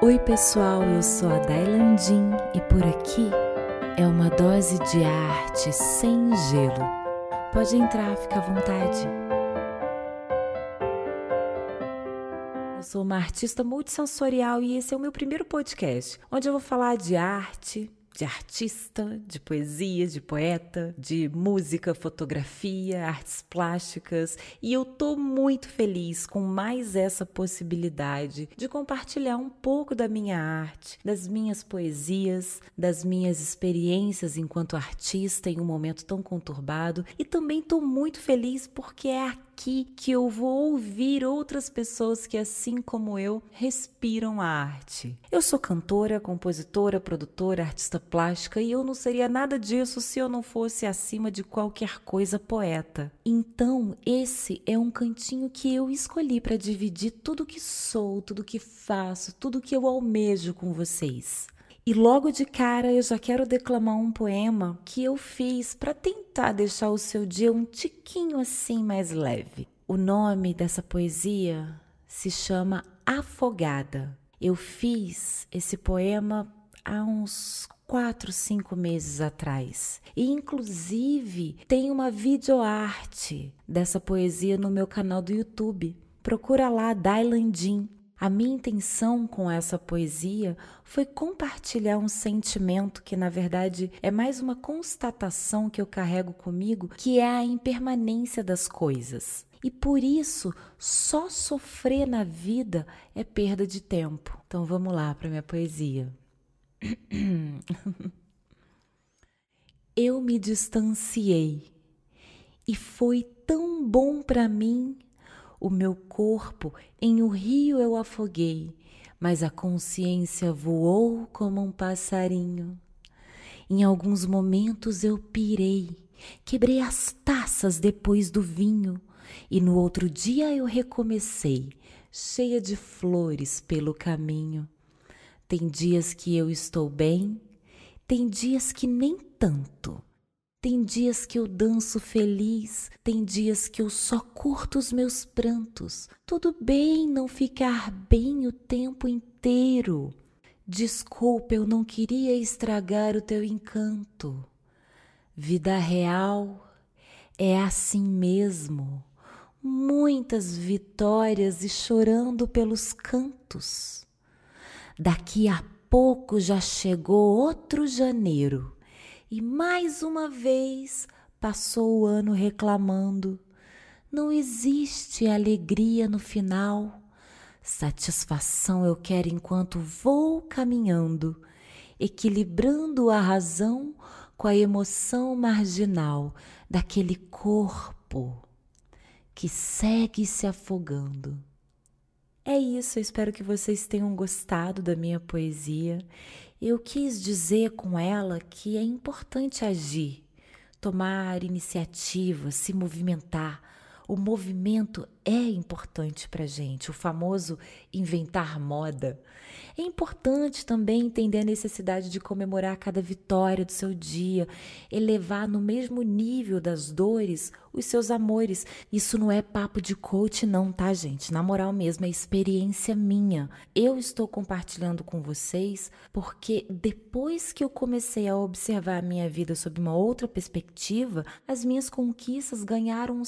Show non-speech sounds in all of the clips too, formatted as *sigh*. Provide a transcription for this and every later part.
Oi, pessoal, eu sou a Dailandin e por aqui é uma dose de arte sem gelo. Pode entrar, fica à vontade. Eu sou uma artista multissensorial e esse é o meu primeiro podcast, onde eu vou falar de arte, de artista, de poesia, de poeta, de música, fotografia, artes plásticas, e eu tô muito feliz com mais essa possibilidade de compartilhar um pouco da minha arte, das minhas poesias, das minhas experiências enquanto artista em um momento tão conturbado, e também tô muito feliz porque é aqui aqui que eu vou ouvir outras pessoas que, assim como eu, respiram a arte. Eu sou cantora, compositora, produtora, artista plástica e eu não seria nada disso se eu não fosse acima de qualquer coisa poeta. Então, esse é um cantinho que eu escolhi para dividir tudo que sou, tudo que faço, tudo que eu almejo com vocês. E logo de cara eu já quero declamar um poema que eu fiz para tentar deixar o seu dia um tiquinho assim mais leve. O nome dessa poesia se chama Afogada. Eu fiz esse poema há uns quatro, cinco meses atrás. E inclusive tem uma videoarte dessa poesia no meu canal do YouTube. Procura lá Dailandin a minha intenção com essa poesia foi compartilhar um sentimento que, na verdade, é mais uma constatação que eu carrego comigo, que é a impermanência das coisas. E por isso, só sofrer na vida é perda de tempo. Então vamos lá para minha poesia. *clears throat* eu me distanciei e foi tão bom para mim o meu corpo em um rio eu afoguei, mas a consciência voou como um passarinho. Em alguns momentos eu pirei, quebrei as taças depois do vinho, e no outro dia eu recomecei, cheia de flores pelo caminho. Tem dias que eu estou bem, tem dias que nem tanto. Tem dias que eu danço feliz, tem dias que eu só curto os meus prantos. Tudo bem não ficar bem o tempo inteiro. Desculpa, eu não queria estragar o teu encanto. Vida real é assim mesmo. Muitas vitórias e chorando pelos cantos. Daqui a pouco já chegou outro janeiro e mais uma vez passou o ano reclamando. Não existe alegria no final. Satisfação eu quero enquanto vou caminhando, equilibrando a razão com a emoção marginal daquele corpo que segue se afogando. É isso, eu espero que vocês tenham gostado da minha poesia eu quis dizer com ela que é importante agir, tomar iniciativa, se movimentar. O movimento é importante para gente, o famoso inventar moda. É importante também entender a necessidade de comemorar cada vitória do seu dia, elevar no mesmo nível das dores os seus amores. Isso não é papo de coach, não, tá, gente? Na moral mesmo, é experiência minha. Eu estou compartilhando com vocês porque depois que eu comecei a observar a minha vida sob uma outra perspectiva, as minhas conquistas ganharam um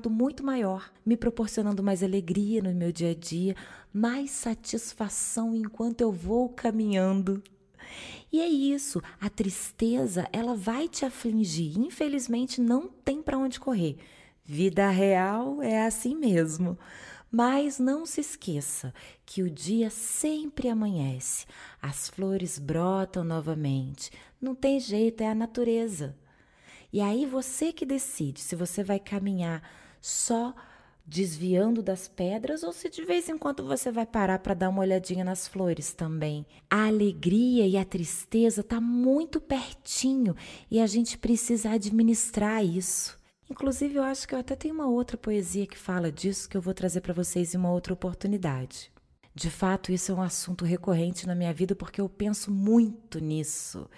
significado muito maior, me proporcionando mais alegria no meu dia a dia, mais satisfação enquanto eu vou caminhando. E é isso, a tristeza, ela vai te afligir. Infelizmente não tem para onde correr. Vida real é assim mesmo. Mas não se esqueça que o dia sempre amanhece, as flores brotam novamente. Não tem jeito, é a natureza. E aí você que decide se você vai caminhar só desviando das pedras ou se de vez em quando você vai parar para dar uma olhadinha nas flores também. A alegria e a tristeza tá muito pertinho e a gente precisa administrar isso. Inclusive, eu acho que eu até tenho uma outra poesia que fala disso que eu vou trazer para vocês em uma outra oportunidade. De fato, isso é um assunto recorrente na minha vida porque eu penso muito nisso.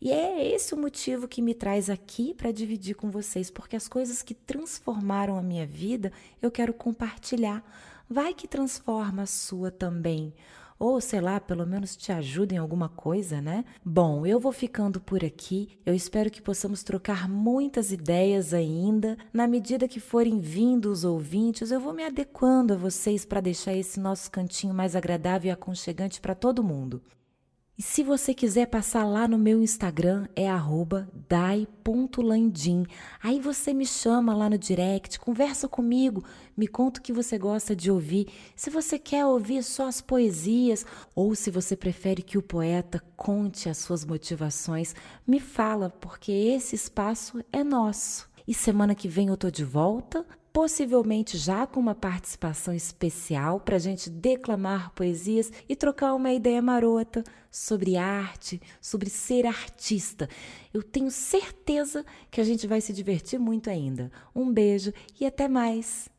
E é esse o motivo que me traz aqui para dividir com vocês, porque as coisas que transformaram a minha vida eu quero compartilhar. Vai que transforma a sua também. Ou sei lá, pelo menos te ajuda em alguma coisa, né? Bom, eu vou ficando por aqui. Eu espero que possamos trocar muitas ideias ainda. Na medida que forem vindo os ouvintes, eu vou me adequando a vocês para deixar esse nosso cantinho mais agradável e aconchegante para todo mundo. E se você quiser passar lá no meu Instagram, é dai.landim. Aí você me chama lá no direct, conversa comigo, me conta o que você gosta de ouvir. Se você quer ouvir só as poesias, ou se você prefere que o poeta conte as suas motivações, me fala, porque esse espaço é nosso. E semana que vem eu tô de volta possivelmente já com uma participação especial para a gente declamar poesias e trocar uma ideia marota sobre arte, sobre ser artista. Eu tenho certeza que a gente vai se divertir muito ainda. Um beijo e até mais!